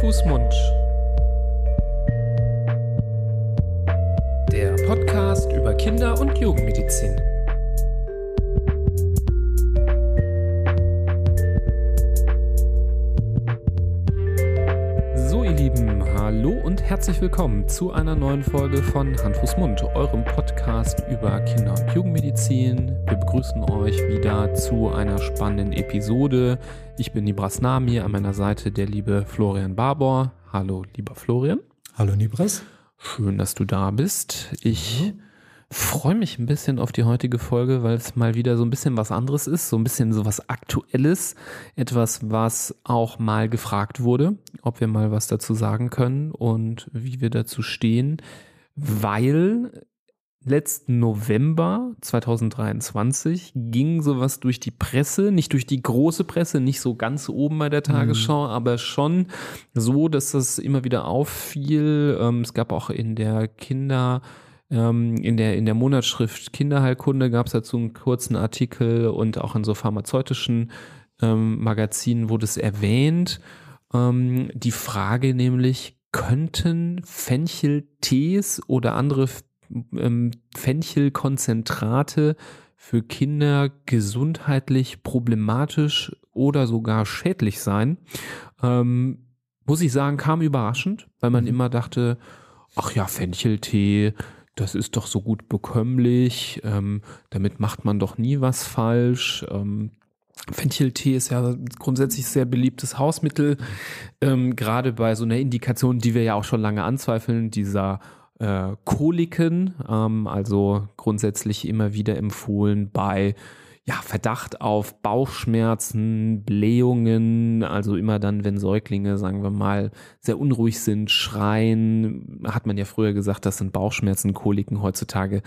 Fuß, Mund. Der Podcast über Kinder- und Jugendmedizin. So, ihr Lieben, hallo und herzlich willkommen zu einer neuen Folge von Hand, Fuß, Mund, eurem Podcast über Kinder- und Jugendmedizin. Wir begrüßen euch wieder zu einer spannenden Episode. Ich bin Nibras Nami, an meiner Seite der liebe Florian Barbour. Hallo, lieber Florian. Hallo Nibras. Schön, dass du da bist. Ich freue mich ein bisschen auf die heutige Folge, weil es mal wieder so ein bisschen was anderes ist, so ein bisschen so was Aktuelles, etwas, was auch mal gefragt wurde, ob wir mal was dazu sagen können und wie wir dazu stehen, weil letzten November 2023 ging sowas durch die Presse, nicht durch die große Presse, nicht so ganz oben bei der Tagesschau, mhm. aber schon so, dass das immer wieder auffiel. Ähm, es gab auch in der Kinder ähm, in der in der Monatsschrift Kinderheilkunde gab es dazu einen kurzen Artikel und auch in so pharmazeutischen ähm, Magazinen wurde es erwähnt. die Frage nämlich, könnten Fencheltees oder andere ähm, Fenchelkonzentrate für Kinder gesundheitlich problematisch oder sogar schädlich sein. Ähm, muss ich sagen, kam überraschend, weil man mhm. immer dachte, ach ja, Fencheltee, das ist doch so gut bekömmlich, ähm, damit macht man doch nie was falsch. Ähm, Fencheltee ist ja grundsätzlich sehr beliebtes Hausmittel, ähm, gerade bei so einer Indikation, die wir ja auch schon lange anzweifeln, dieser äh, Koliken, ähm, also grundsätzlich immer wieder empfohlen bei ja, Verdacht auf Bauchschmerzen, Blähungen, also immer dann, wenn Säuglinge, sagen wir mal, sehr unruhig sind, schreien, hat man ja früher gesagt, das sind Bauchschmerzen, Koliken. Heutzutage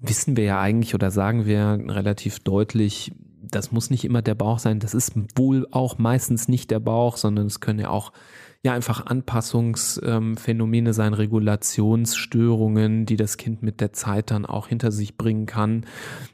wissen wir ja eigentlich oder sagen wir relativ deutlich, das muss nicht immer der Bauch sein, das ist wohl auch meistens nicht der Bauch, sondern es können ja auch ja einfach Anpassungsphänomene ähm, sein, Regulationsstörungen, die das Kind mit der Zeit dann auch hinter sich bringen kann.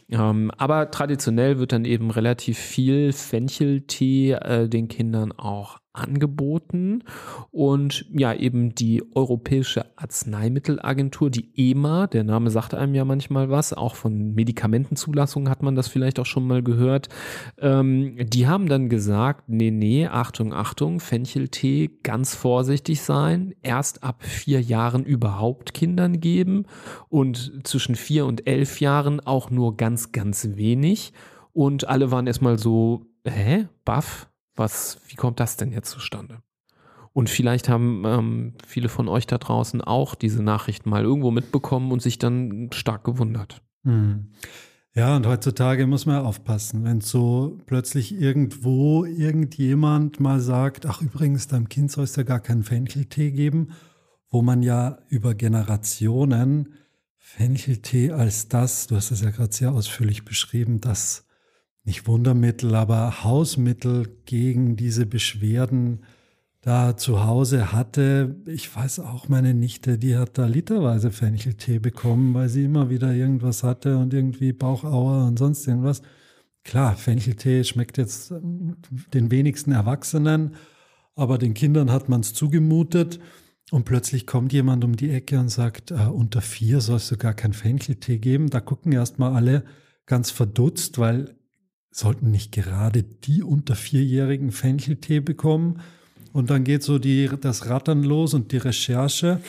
Ähm, aber traditionell wird dann eben relativ viel Fencheltee äh, den Kindern auch angeboten. Und ja eben die Europäische Arzneimittelagentur, die EMA, der Name sagt einem ja manchmal was, auch von Medikamentenzulassungen hat man das vielleicht auch schon mal gehört, ähm, die haben dann gesagt, nee, nee, Achtung, Achtung, Fencheltee, ganz vorsichtig sein, erst ab vier Jahren überhaupt Kindern geben und zwischen vier und elf Jahren auch nur ganz, ganz wenig. Und alle waren erstmal so, hä, baff, was, wie kommt das denn jetzt zustande? Und vielleicht haben ähm, viele von euch da draußen auch diese Nachrichten mal irgendwo mitbekommen und sich dann stark gewundert. Hm. Ja, und heutzutage muss man aufpassen, wenn so plötzlich irgendwo irgendjemand mal sagt, ach übrigens, deinem Kind soll es ja gar keinen Fencheltee geben, wo man ja über Generationen Fencheltee als das, du hast es ja gerade sehr ausführlich beschrieben, das nicht Wundermittel, aber Hausmittel gegen diese Beschwerden da zu Hause hatte. Ich weiß auch, meine Nichte, die hat da literweise Fencheltee bekommen, weil sie immer wieder irgendwas hatte und irgendwie Bauchauer und sonst irgendwas. Klar, Fencheltee schmeckt jetzt den wenigsten Erwachsenen, aber den Kindern hat man es zugemutet. Und plötzlich kommt jemand um die Ecke und sagt, äh, unter vier sollst du gar kein Fencheltee geben. Da gucken erstmal alle ganz verdutzt, weil sollten nicht gerade die unter vierjährigen Fencheltee bekommen? Und dann geht so die, das Rattern los und die Recherche.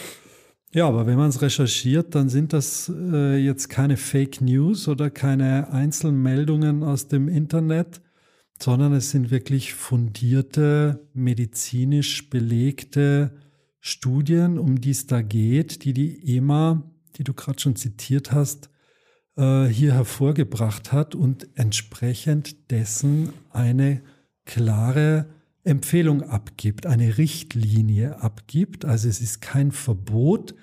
Ja, aber wenn man es recherchiert, dann sind das äh, jetzt keine Fake News oder keine Einzelmeldungen aus dem Internet, sondern es sind wirklich fundierte, medizinisch belegte Studien, um die es da geht, die die EMA, die du gerade schon zitiert hast, äh, hier hervorgebracht hat und entsprechend dessen eine klare Empfehlung abgibt, eine Richtlinie abgibt. Also es ist kein Verbot.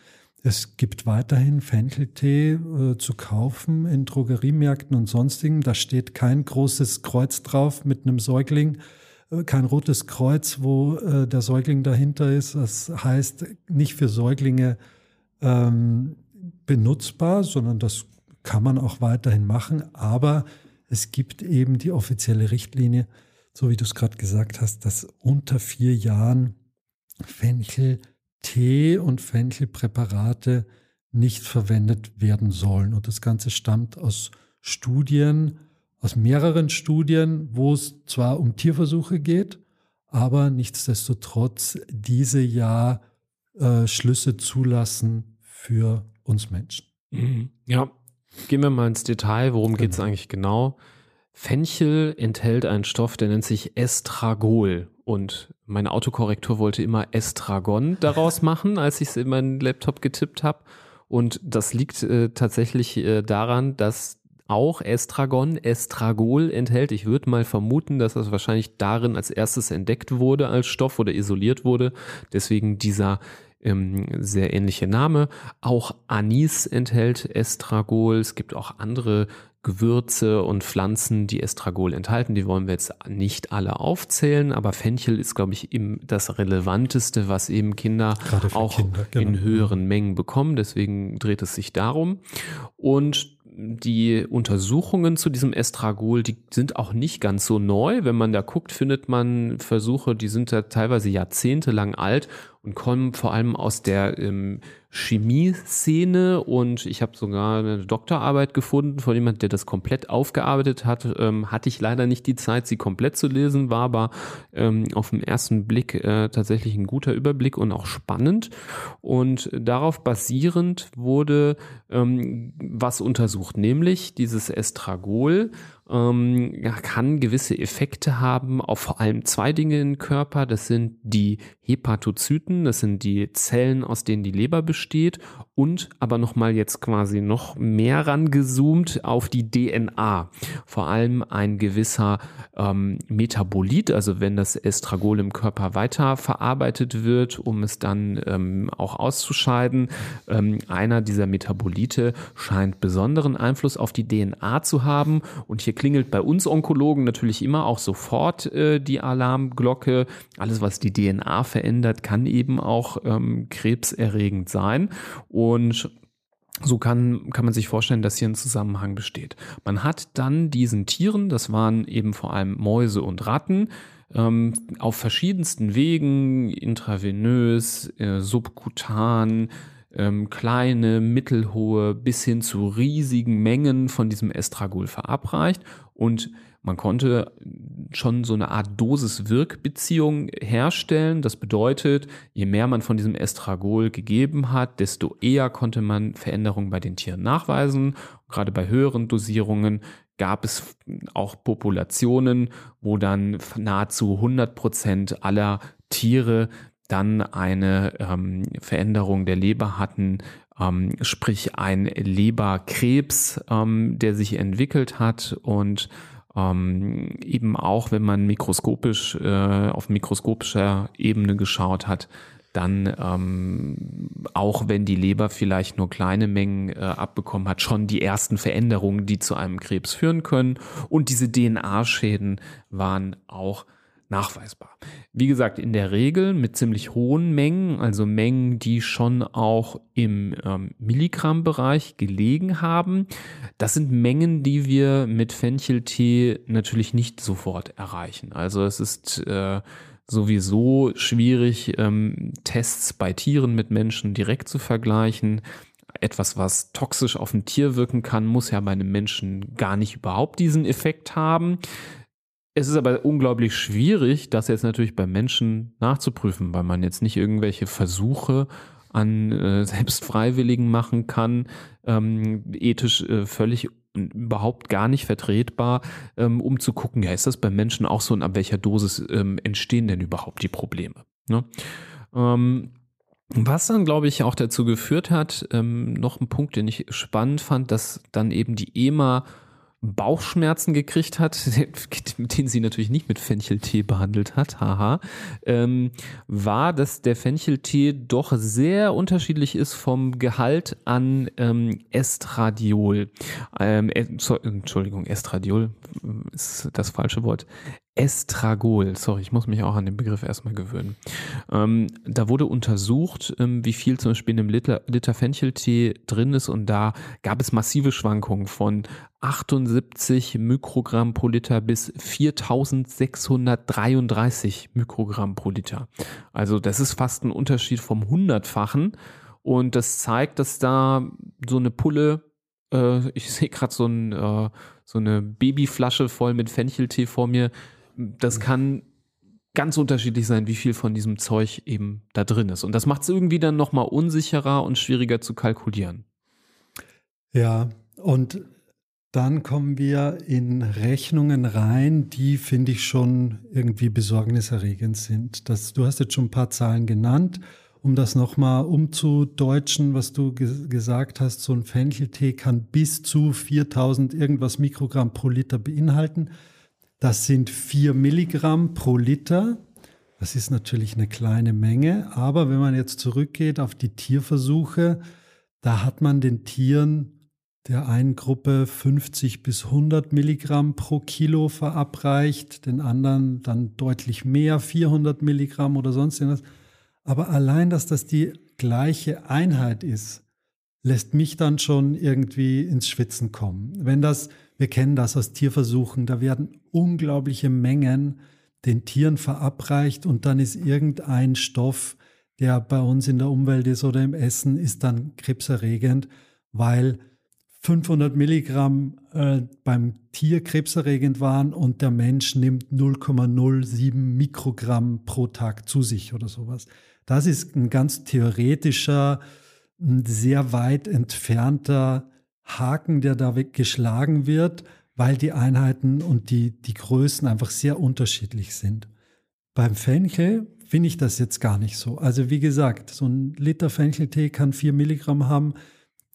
Es gibt weiterhin Fencheltee äh, zu kaufen in Drogeriemärkten und sonstigen. Da steht kein großes Kreuz drauf mit einem Säugling, äh, kein rotes Kreuz, wo äh, der Säugling dahinter ist. Das heißt nicht für Säuglinge ähm, benutzbar, sondern das kann man auch weiterhin machen, aber es gibt eben die offizielle Richtlinie, so wie du es gerade gesagt hast, dass unter vier Jahren Fencheltee und Fenchelpräparate nicht verwendet werden sollen. Und das Ganze stammt aus Studien, aus mehreren Studien, wo es zwar um Tierversuche geht, aber nichtsdestotrotz diese ja äh, Schlüsse zulassen für uns Menschen. Mhm. Ja, gehen wir mal ins Detail. Worum genau. geht es eigentlich genau? Fenchel enthält einen Stoff, der nennt sich Estragol. Und meine Autokorrektur wollte immer Estragon daraus machen, als ich es in meinen Laptop getippt habe. Und das liegt äh, tatsächlich äh, daran, dass auch Estragon, Estragol enthält. Ich würde mal vermuten, dass das wahrscheinlich darin als erstes entdeckt wurde als Stoff oder isoliert wurde. Deswegen dieser ähm, sehr ähnliche Name. Auch Anis enthält Estragol. Es gibt auch andere Gewürze und Pflanzen, die Estragol enthalten. Die wollen wir jetzt nicht alle aufzählen, aber Fenchel ist, glaube ich, eben das Relevanteste, was eben Kinder auch Kinder, genau. in höheren Mengen bekommen. Deswegen dreht es sich darum. Und die Untersuchungen zu diesem Estragol, die sind auch nicht ganz so neu. Wenn man da guckt, findet man Versuche, die sind da teilweise jahrzehntelang alt und kommen vor allem aus der ähm, Chemieszene und ich habe sogar eine Doktorarbeit gefunden von jemand, der das komplett aufgearbeitet hat. Ähm, hatte ich leider nicht die Zeit, sie komplett zu lesen, war aber ähm, auf den ersten Blick äh, tatsächlich ein guter Überblick und auch spannend. Und darauf basierend wurde ähm, was untersucht, nämlich dieses Estragol ähm, kann gewisse Effekte haben auf vor allem zwei Dinge im Körper. Das sind die Hepatozyten, das sind die Zellen, aus denen die Leber besteht und aber nochmal jetzt quasi noch mehr rangezoomt auf die DNA. Vor allem ein gewisser ähm, Metabolit, also wenn das Estragol im Körper weiter verarbeitet wird, um es dann ähm, auch auszuscheiden. Ähm, einer dieser Metabolite scheint besonderen Einfluss auf die DNA zu haben und hier klingelt bei uns Onkologen natürlich immer auch sofort äh, die Alarmglocke. Alles, was die DNA verändert, kann eben auch ähm, krebserregend sein. Und so kann, kann man sich vorstellen, dass hier ein Zusammenhang besteht. Man hat dann diesen Tieren, das waren eben vor allem Mäuse und Ratten, ähm, auf verschiedensten Wegen, intravenös, äh, subkutan, ähm, kleine, mittelhohe bis hin zu riesigen Mengen von diesem Estragol verabreicht und man konnte schon so eine Art Dosis-Wirk-Beziehung herstellen. Das bedeutet, je mehr man von diesem Estragol gegeben hat, desto eher konnte man Veränderungen bei den Tieren nachweisen. gerade bei höheren Dosierungen gab es auch Populationen, wo dann nahezu 100 Prozent aller Tiere dann eine ähm, Veränderung der Leber hatten, ähm, sprich ein Leberkrebs, ähm, der sich entwickelt hat und ähm, eben auch, wenn man mikroskopisch äh, auf mikroskopischer Ebene geschaut hat, dann ähm, auch wenn die Leber vielleicht nur kleine Mengen äh, abbekommen hat, schon die ersten Veränderungen, die zu einem Krebs führen können. Und diese DNA-Schäden waren auch nachweisbar. Wie gesagt, in der Regel mit ziemlich hohen Mengen, also Mengen, die schon auch im ähm, Milligramm-Bereich gelegen haben. Das sind Mengen, die wir mit Fencheltee natürlich nicht sofort erreichen. Also es ist äh, sowieso schwierig, ähm, Tests bei Tieren mit Menschen direkt zu vergleichen etwas, was toxisch auf ein Tier wirken kann, muss ja bei einem Menschen gar nicht überhaupt diesen Effekt haben. Es ist aber unglaublich schwierig, das jetzt natürlich bei Menschen nachzuprüfen, weil man jetzt nicht irgendwelche Versuche an äh, Selbstfreiwilligen machen kann, ähm, ethisch äh, völlig überhaupt gar nicht vertretbar, ähm, um zu gucken, ja, ist das bei Menschen auch so und ab welcher Dosis ähm, entstehen denn überhaupt die Probleme? Ne? Ähm, was dann, glaube ich, auch dazu geführt hat, ähm, noch ein Punkt, den ich spannend fand, dass dann eben die EMA Bauchschmerzen gekriegt hat, den sie natürlich nicht mit Fencheltee behandelt hat, haha, ähm, war, dass der Fencheltee doch sehr unterschiedlich ist vom Gehalt an ähm, Estradiol. Ähm, äh, Entschuldigung, Estradiol ist das falsche Wort. Estragol, sorry, ich muss mich auch an den Begriff erstmal gewöhnen. Ähm, da wurde untersucht, ähm, wie viel zum Beispiel in einem Liter, Liter Fencheltee drin ist und da gab es massive Schwankungen von 78 Mikrogramm pro Liter bis 4633 Mikrogramm pro Liter. Also das ist fast ein Unterschied vom hundertfachen und das zeigt, dass da so eine Pulle, äh, ich sehe gerade so, ein, äh, so eine Babyflasche voll mit Fencheltee vor mir, das kann ganz unterschiedlich sein, wie viel von diesem Zeug eben da drin ist. Und das macht es irgendwie dann nochmal unsicherer und schwieriger zu kalkulieren. Ja, und dann kommen wir in Rechnungen rein, die finde ich schon irgendwie besorgniserregend sind. Das, du hast jetzt schon ein paar Zahlen genannt. Um das nochmal umzudeutschen, was du ge gesagt hast, so ein Fencheltee kann bis zu 4000 irgendwas Mikrogramm pro Liter beinhalten. Das sind vier Milligramm pro Liter. Das ist natürlich eine kleine Menge, aber wenn man jetzt zurückgeht auf die Tierversuche, da hat man den Tieren der einen Gruppe 50 bis 100 Milligramm pro Kilo verabreicht, den anderen dann deutlich mehr, 400 Milligramm oder sonst irgendwas. Aber allein, dass das die gleiche Einheit ist, lässt mich dann schon irgendwie ins Schwitzen kommen. Wenn das wir kennen das aus Tierversuchen, da werden unglaubliche Mengen den Tieren verabreicht und dann ist irgendein Stoff, der bei uns in der Umwelt ist oder im Essen, ist dann krebserregend, weil 500 Milligramm äh, beim Tier krebserregend waren und der Mensch nimmt 0,07 Mikrogramm pro Tag zu sich oder sowas. Das ist ein ganz theoretischer, ein sehr weit entfernter Haken, der da geschlagen wird, weil die Einheiten und die, die Größen einfach sehr unterschiedlich sind. Beim Fenchel finde ich das jetzt gar nicht so. Also wie gesagt, so ein Liter Fencheltee kann vier Milligramm haben.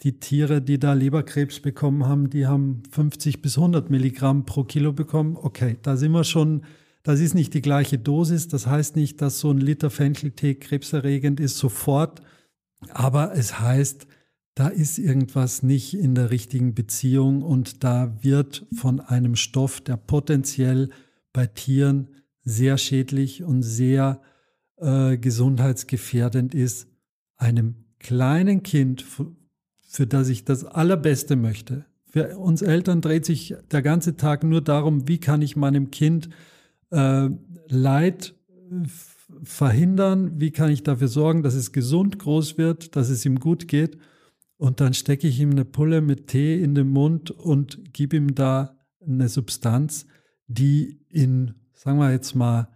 Die Tiere, die da Leberkrebs bekommen haben, die haben 50 bis 100 Milligramm pro Kilo bekommen. Okay, da sind wir schon, das ist nicht die gleiche Dosis. Das heißt nicht, dass so ein Liter Fencheltee krebserregend ist sofort. Aber es heißt, da ist irgendwas nicht in der richtigen Beziehung und da wird von einem Stoff, der potenziell bei Tieren sehr schädlich und sehr äh, gesundheitsgefährdend ist, einem kleinen Kind, für, das ich das Allerbeste möchte. Für uns Eltern dreht sich der ganze Tag nur darum, wie kann ich meinem Kind äh, Leid verhindern, wie kann ich dafür sorgen, dass es gesund groß wird, dass es ihm gut geht. Und dann stecke ich ihm eine Pulle mit Tee in den Mund und gebe ihm da eine Substanz, die in, sagen wir jetzt mal,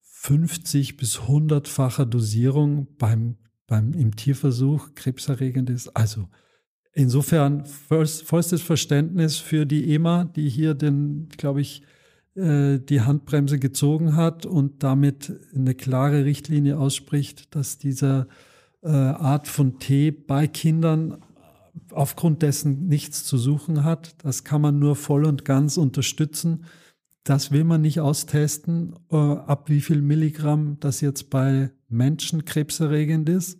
50 bis 100-facher Dosierung beim, beim, im Tierversuch krebserregend ist. Also insofern vollstes Verständnis für die EMA, die hier glaube ich, äh, die Handbremse gezogen hat und damit eine klare Richtlinie ausspricht, dass diese äh, Art von Tee bei Kindern aufgrund dessen nichts zu suchen hat. Das kann man nur voll und ganz unterstützen. Das will man nicht austesten, äh, ab wie viel Milligramm das jetzt bei Menschen krebserregend ist.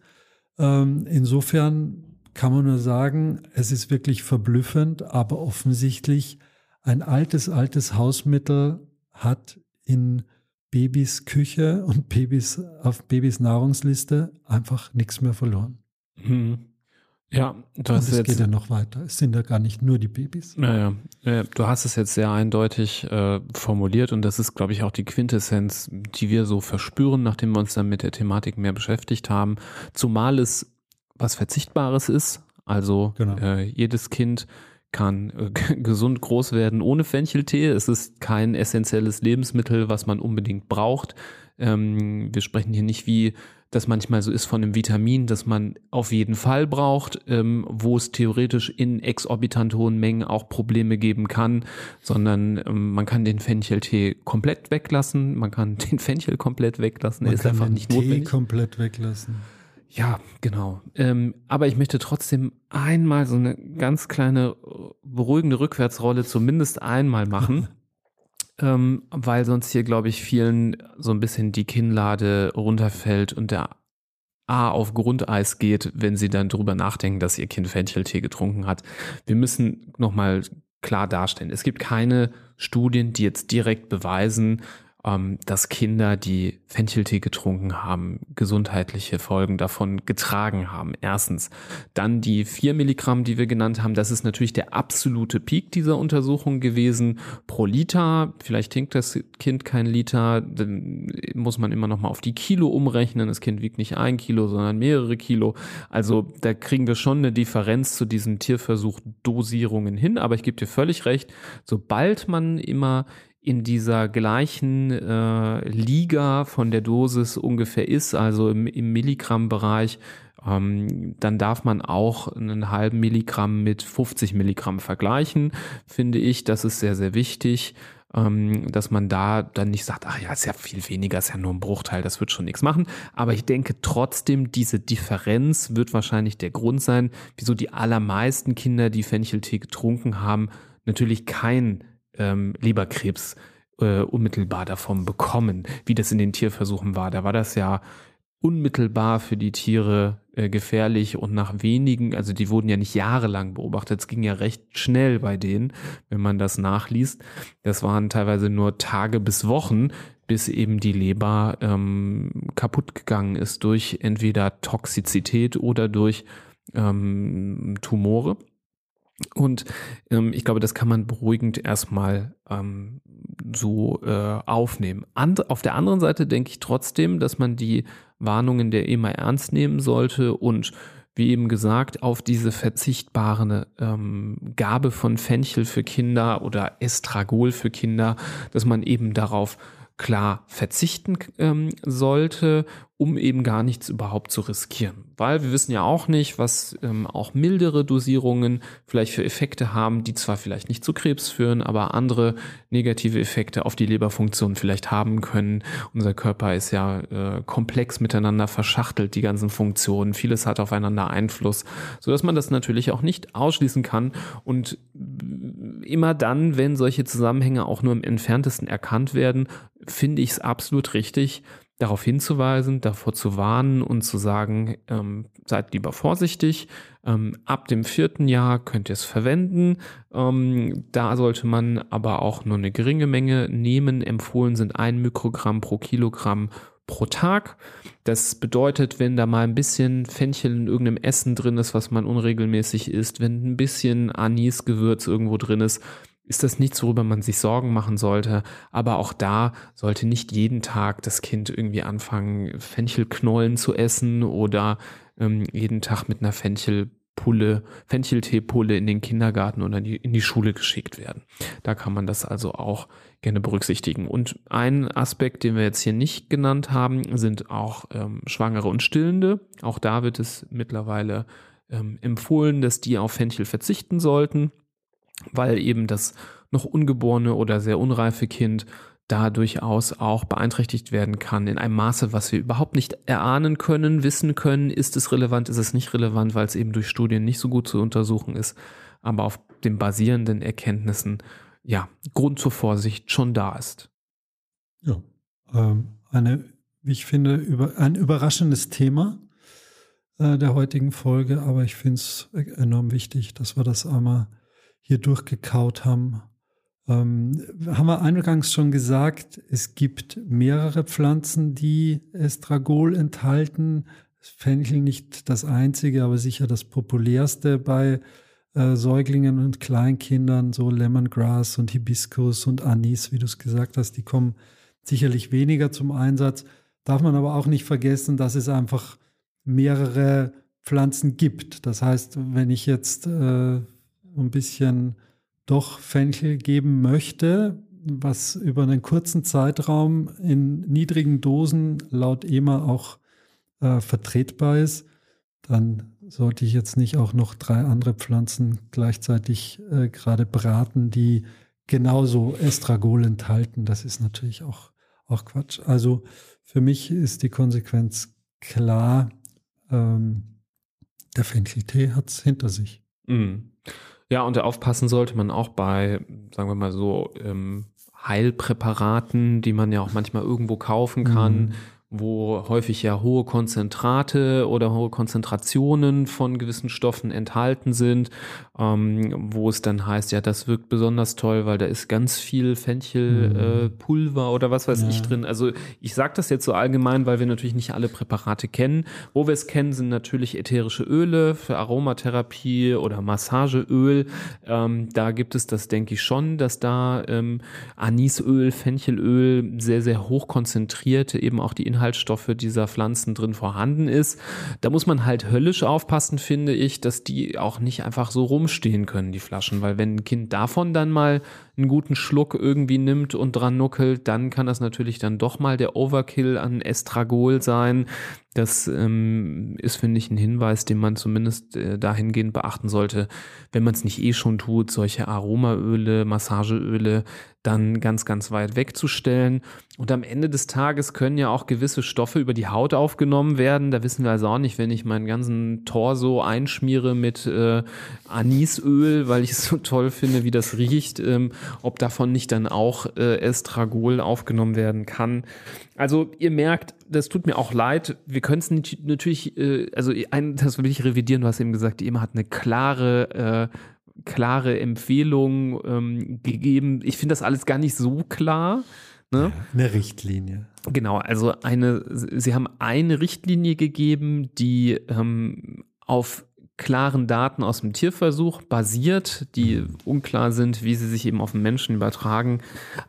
Ähm, insofern kann man nur sagen, es ist wirklich verblüffend, aber offensichtlich ein altes, altes Hausmittel hat in Babys Küche und Babys auf Babys Nahrungsliste einfach nichts mehr verloren. Mhm. Ja, du hast es geht ja noch weiter. Es sind ja gar nicht nur die Babys. Naja, ja, du hast es jetzt sehr eindeutig äh, formuliert und das ist, glaube ich, auch die Quintessenz, die wir so verspüren, nachdem wir uns dann mit der Thematik mehr beschäftigt haben. Zumal es was Verzichtbares ist. Also genau. äh, jedes Kind kann äh, gesund groß werden ohne Fencheltee. Es ist kein essentielles Lebensmittel, was man unbedingt braucht. Ähm, wir sprechen hier nicht wie das manchmal so ist von einem Vitamin, das man auf jeden Fall braucht, ähm, wo es theoretisch in exorbitant hohen Mengen auch Probleme geben kann, sondern ähm, man kann den Fencheltee komplett weglassen, man kann den Fenchel komplett weglassen, man er ist einfach den nicht Tee notwendig. komplett weglassen. Ja, genau. Ähm, aber ich möchte trotzdem einmal so eine ganz kleine beruhigende Rückwärtsrolle zumindest einmal machen. ähm, weil sonst hier, glaube ich, vielen so ein bisschen die Kinnlade runterfällt und der A auf Grundeis geht, wenn sie dann drüber nachdenken, dass ihr Kind Fencheltee getrunken hat. Wir müssen nochmal klar darstellen, es gibt keine Studien, die jetzt direkt beweisen, dass Kinder, die Fencheltee getrunken haben, gesundheitliche Folgen davon getragen haben. Erstens. Dann die vier Milligramm, die wir genannt haben, das ist natürlich der absolute Peak dieser Untersuchung gewesen. Pro Liter, vielleicht trinkt das Kind kein Liter, dann muss man immer noch mal auf die Kilo umrechnen. Das Kind wiegt nicht ein Kilo, sondern mehrere Kilo. Also da kriegen wir schon eine Differenz zu diesen Tierversuch-Dosierungen hin. Aber ich gebe dir völlig recht, sobald man immer in dieser gleichen äh, Liga von der Dosis ungefähr ist, also im, im Milligramm-Bereich, ähm, dann darf man auch einen halben Milligramm mit 50 Milligramm vergleichen, finde ich. Das ist sehr, sehr wichtig, ähm, dass man da dann nicht sagt, ach ja, ist ja viel weniger, ist ja nur ein Bruchteil, das wird schon nichts machen. Aber ich denke trotzdem, diese Differenz wird wahrscheinlich der Grund sein, wieso die allermeisten Kinder, die Fencheltee getrunken haben, natürlich kein ähm, Leberkrebs äh, unmittelbar davon bekommen, wie das in den Tierversuchen war. Da war das ja unmittelbar für die Tiere äh, gefährlich und nach wenigen, also die wurden ja nicht jahrelang beobachtet, es ging ja recht schnell bei denen, wenn man das nachliest. Das waren teilweise nur Tage bis Wochen, bis eben die Leber ähm, kaputt gegangen ist durch entweder Toxizität oder durch ähm, Tumore. Und ähm, ich glaube, das kann man beruhigend erstmal ähm, so äh, aufnehmen. And auf der anderen Seite denke ich trotzdem, dass man die Warnungen der EMA ernst nehmen sollte und wie eben gesagt, auf diese verzichtbare ähm, Gabe von Fenchel für Kinder oder Estragol für Kinder, dass man eben darauf klar verzichten ähm, sollte, um eben gar nichts überhaupt zu riskieren. Weil wir wissen ja auch nicht, was ähm, auch mildere Dosierungen vielleicht für Effekte haben, die zwar vielleicht nicht zu Krebs führen, aber andere negative Effekte auf die Leberfunktion vielleicht haben können. Unser Körper ist ja äh, komplex miteinander verschachtelt, die ganzen Funktionen. Vieles hat aufeinander Einfluss, so dass man das natürlich auch nicht ausschließen kann. Und immer dann, wenn solche Zusammenhänge auch nur im entferntesten erkannt werden, finde ich es absolut richtig, darauf hinzuweisen, davor zu warnen und zu sagen, ähm, seid lieber vorsichtig. Ähm, ab dem vierten Jahr könnt ihr es verwenden. Ähm, da sollte man aber auch nur eine geringe Menge nehmen. Empfohlen sind ein Mikrogramm pro Kilogramm pro Tag. Das bedeutet, wenn da mal ein bisschen Fenchel in irgendeinem Essen drin ist, was man unregelmäßig isst, wenn ein bisschen Anisgewürz irgendwo drin ist, ist das nichts, worüber man sich Sorgen machen sollte. Aber auch da sollte nicht jeden Tag das Kind irgendwie anfangen, Fenchelknollen zu essen oder ähm, jeden Tag mit einer Fenchelpulle, Fenchelteepulle in den Kindergarten oder in die, in die Schule geschickt werden. Da kann man das also auch gerne berücksichtigen. Und ein Aspekt, den wir jetzt hier nicht genannt haben, sind auch ähm, Schwangere und Stillende. Auch da wird es mittlerweile ähm, empfohlen, dass die auf Fenchel verzichten sollten weil eben das noch ungeborene oder sehr unreife Kind da durchaus auch beeinträchtigt werden kann in einem Maße, was wir überhaupt nicht erahnen können, wissen können, ist es relevant, ist es nicht relevant, weil es eben durch Studien nicht so gut zu untersuchen ist, aber auf den basierenden Erkenntnissen ja Grund zur Vorsicht schon da ist. Ja, ähm, eine, wie ich finde, über, ein überraschendes Thema äh, der heutigen Folge, aber ich finde es enorm wichtig, dass wir das einmal hier durchgekaut haben. Ähm, haben wir eingangs schon gesagt, es gibt mehrere Pflanzen, die Estragol enthalten. Fenchel nicht das einzige, aber sicher das populärste bei äh, Säuglingen und Kleinkindern, so Lemongrass und Hibiskus und Anis, wie du es gesagt hast, die kommen sicherlich weniger zum Einsatz. Darf man aber auch nicht vergessen, dass es einfach mehrere Pflanzen gibt. Das heißt, wenn ich jetzt äh, ein bisschen doch Fenchel geben möchte, was über einen kurzen Zeitraum in niedrigen Dosen laut EMA auch äh, vertretbar ist, dann sollte ich jetzt nicht auch noch drei andere Pflanzen gleichzeitig äh, gerade braten, die genauso Estragol enthalten. Das ist natürlich auch, auch Quatsch. Also für mich ist die Konsequenz klar, ähm, der Fencheltee hat es hinter sich. Mm. Ja, und aufpassen sollte man auch bei, sagen wir mal so, ähm, Heilpräparaten, die man ja auch manchmal irgendwo kaufen kann, mhm. Wo häufig ja hohe Konzentrate oder hohe Konzentrationen von gewissen Stoffen enthalten sind, ähm, wo es dann heißt, ja, das wirkt besonders toll, weil da ist ganz viel Fenchelpulver mhm. äh, oder was weiß ja. ich drin. Also ich sage das jetzt so allgemein, weil wir natürlich nicht alle Präparate kennen. Wo wir es kennen, sind natürlich ätherische Öle für Aromatherapie oder Massageöl. Ähm, da gibt es das, denke ich schon, dass da ähm, Anisöl, Fenchelöl sehr, sehr hoch konzentrierte eben auch die Inhalte Inhaltsstoffe dieser Pflanzen drin vorhanden ist. Da muss man halt höllisch aufpassen, finde ich, dass die auch nicht einfach so rumstehen können, die Flaschen, weil wenn ein Kind davon dann mal einen guten Schluck irgendwie nimmt und dran nuckelt, dann kann das natürlich dann doch mal der Overkill an Estragol sein. Das ähm, ist, finde ich, ein Hinweis, den man zumindest äh, dahingehend beachten sollte, wenn man es nicht eh schon tut, solche Aromaöle, Massageöle dann ganz, ganz weit wegzustellen. Und am Ende des Tages können ja auch gewisse Stoffe über die Haut aufgenommen werden. Da wissen wir also auch nicht, wenn ich meinen ganzen Torso einschmiere mit äh, Anisöl, weil ich es so toll finde, wie das riecht, ähm, ob davon nicht dann auch äh, Estragol aufgenommen werden kann. Also ihr merkt, das tut mir auch leid. Wir können es natürlich, äh, also ein, das will ich revidieren. Du hast eben gesagt, die EMA hat eine klare, äh, klare Empfehlung ähm, gegeben. Ich finde das alles gar nicht so klar. Ne? Eine Richtlinie. Genau, also eine, sie haben eine Richtlinie gegeben, die ähm, auf klaren Daten aus dem Tierversuch basiert, die unklar sind, wie sie sich eben auf den Menschen übertragen.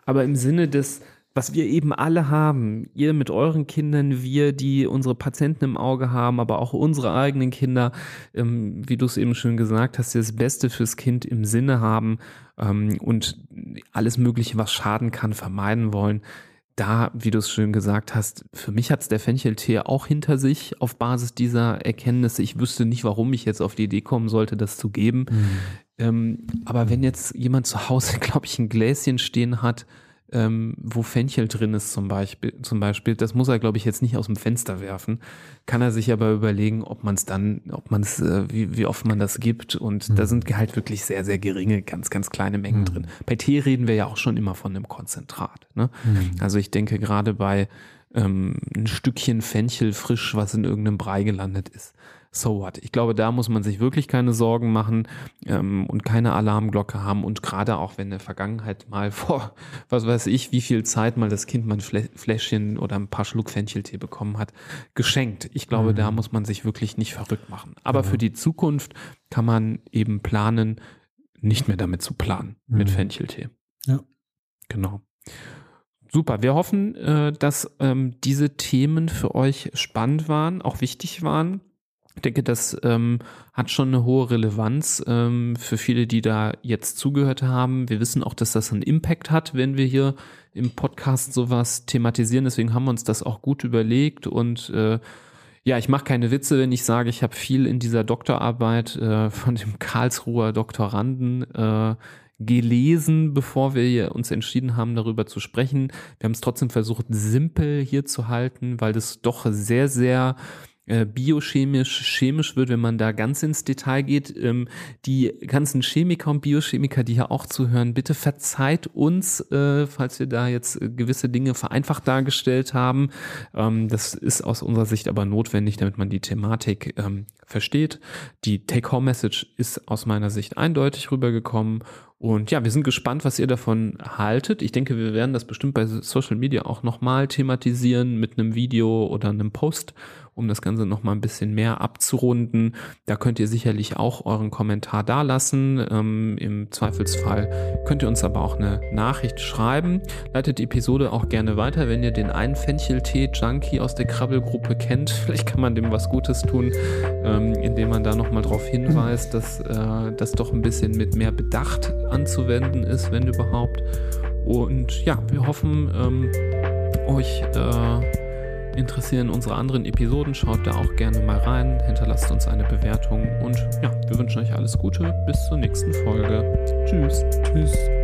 Aber im Sinne des, was wir eben alle haben, ihr mit euren Kindern, wir, die unsere Patienten im Auge haben, aber auch unsere eigenen Kinder, ähm, wie du es eben schon gesagt hast, das Beste fürs Kind im Sinne haben ähm, und alles Mögliche, was schaden kann, vermeiden wollen da, wie du es schön gesagt hast, für mich hat es der Fencheltee auch hinter sich auf Basis dieser Erkenntnisse. Ich wüsste nicht, warum ich jetzt auf die Idee kommen sollte, das zu geben. Mhm. Ähm, aber wenn jetzt jemand zu Hause, glaube ich, ein Gläschen stehen hat, ähm, wo Fenchel drin ist zum Beispiel, zum Beispiel, das muss er, glaube ich, jetzt nicht aus dem Fenster werfen, kann er sich aber überlegen, ob man es dann, ob man es, äh, wie, wie oft man das gibt und mhm. da sind halt wirklich sehr, sehr geringe, ganz, ganz kleine Mengen mhm. drin. Bei Tee reden wir ja auch schon immer von einem Konzentrat. Ne? Mhm. Also ich denke gerade bei ähm, ein Stückchen Fenchel frisch, was in irgendeinem Brei gelandet ist, so what. Ich glaube, da muss man sich wirklich keine Sorgen machen ähm, und keine Alarmglocke haben. Und gerade auch, wenn in der Vergangenheit mal vor, was weiß ich, wie viel Zeit mal das Kind mal ein Fläschchen oder ein paar Schluck Fencheltee bekommen hat, geschenkt. Ich glaube, mhm. da muss man sich wirklich nicht verrückt machen. Aber mhm. für die Zukunft kann man eben planen, nicht mehr damit zu planen, mhm. mit Fencheltee. Ja. Genau. Super. Wir hoffen, äh, dass ähm, diese Themen für euch spannend waren, auch wichtig waren. Ich denke, das ähm, hat schon eine hohe Relevanz ähm, für viele, die da jetzt zugehört haben. Wir wissen auch, dass das einen Impact hat, wenn wir hier im Podcast sowas thematisieren. Deswegen haben wir uns das auch gut überlegt und äh, ja, ich mache keine Witze, wenn ich sage, ich habe viel in dieser Doktorarbeit äh, von dem Karlsruher Doktoranden äh, gelesen, bevor wir uns entschieden haben, darüber zu sprechen. Wir haben es trotzdem versucht, simpel hier zu halten, weil das doch sehr, sehr biochemisch, chemisch wird, wenn man da ganz ins Detail geht. Ähm, die ganzen Chemiker und Biochemiker, die hier auch zuhören, bitte verzeiht uns, äh, falls wir da jetzt äh, gewisse Dinge vereinfacht dargestellt haben. Ähm, das ist aus unserer Sicht aber notwendig, damit man die Thematik ähm, versteht. Die Take-Home-Message ist aus meiner Sicht eindeutig rübergekommen und ja, wir sind gespannt, was ihr davon haltet. Ich denke, wir werden das bestimmt bei Social Media auch nochmal thematisieren mit einem Video oder einem Post um das Ganze noch mal ein bisschen mehr abzurunden. Da könnt ihr sicherlich auch euren Kommentar dalassen. Ähm, Im Zweifelsfall könnt ihr uns aber auch eine Nachricht schreiben. Leitet die Episode auch gerne weiter, wenn ihr den einen Fencheltee-Junkie aus der Krabbelgruppe kennt. Vielleicht kann man dem was Gutes tun, ähm, indem man da noch mal darauf hinweist, dass äh, das doch ein bisschen mit mehr Bedacht anzuwenden ist, wenn überhaupt. Und ja, wir hoffen, ähm, euch äh, interessieren unsere anderen Episoden, schaut da auch gerne mal rein, hinterlasst uns eine Bewertung und ja, wir wünschen euch alles Gute. Bis zur nächsten Folge. Tschüss. Tschüss.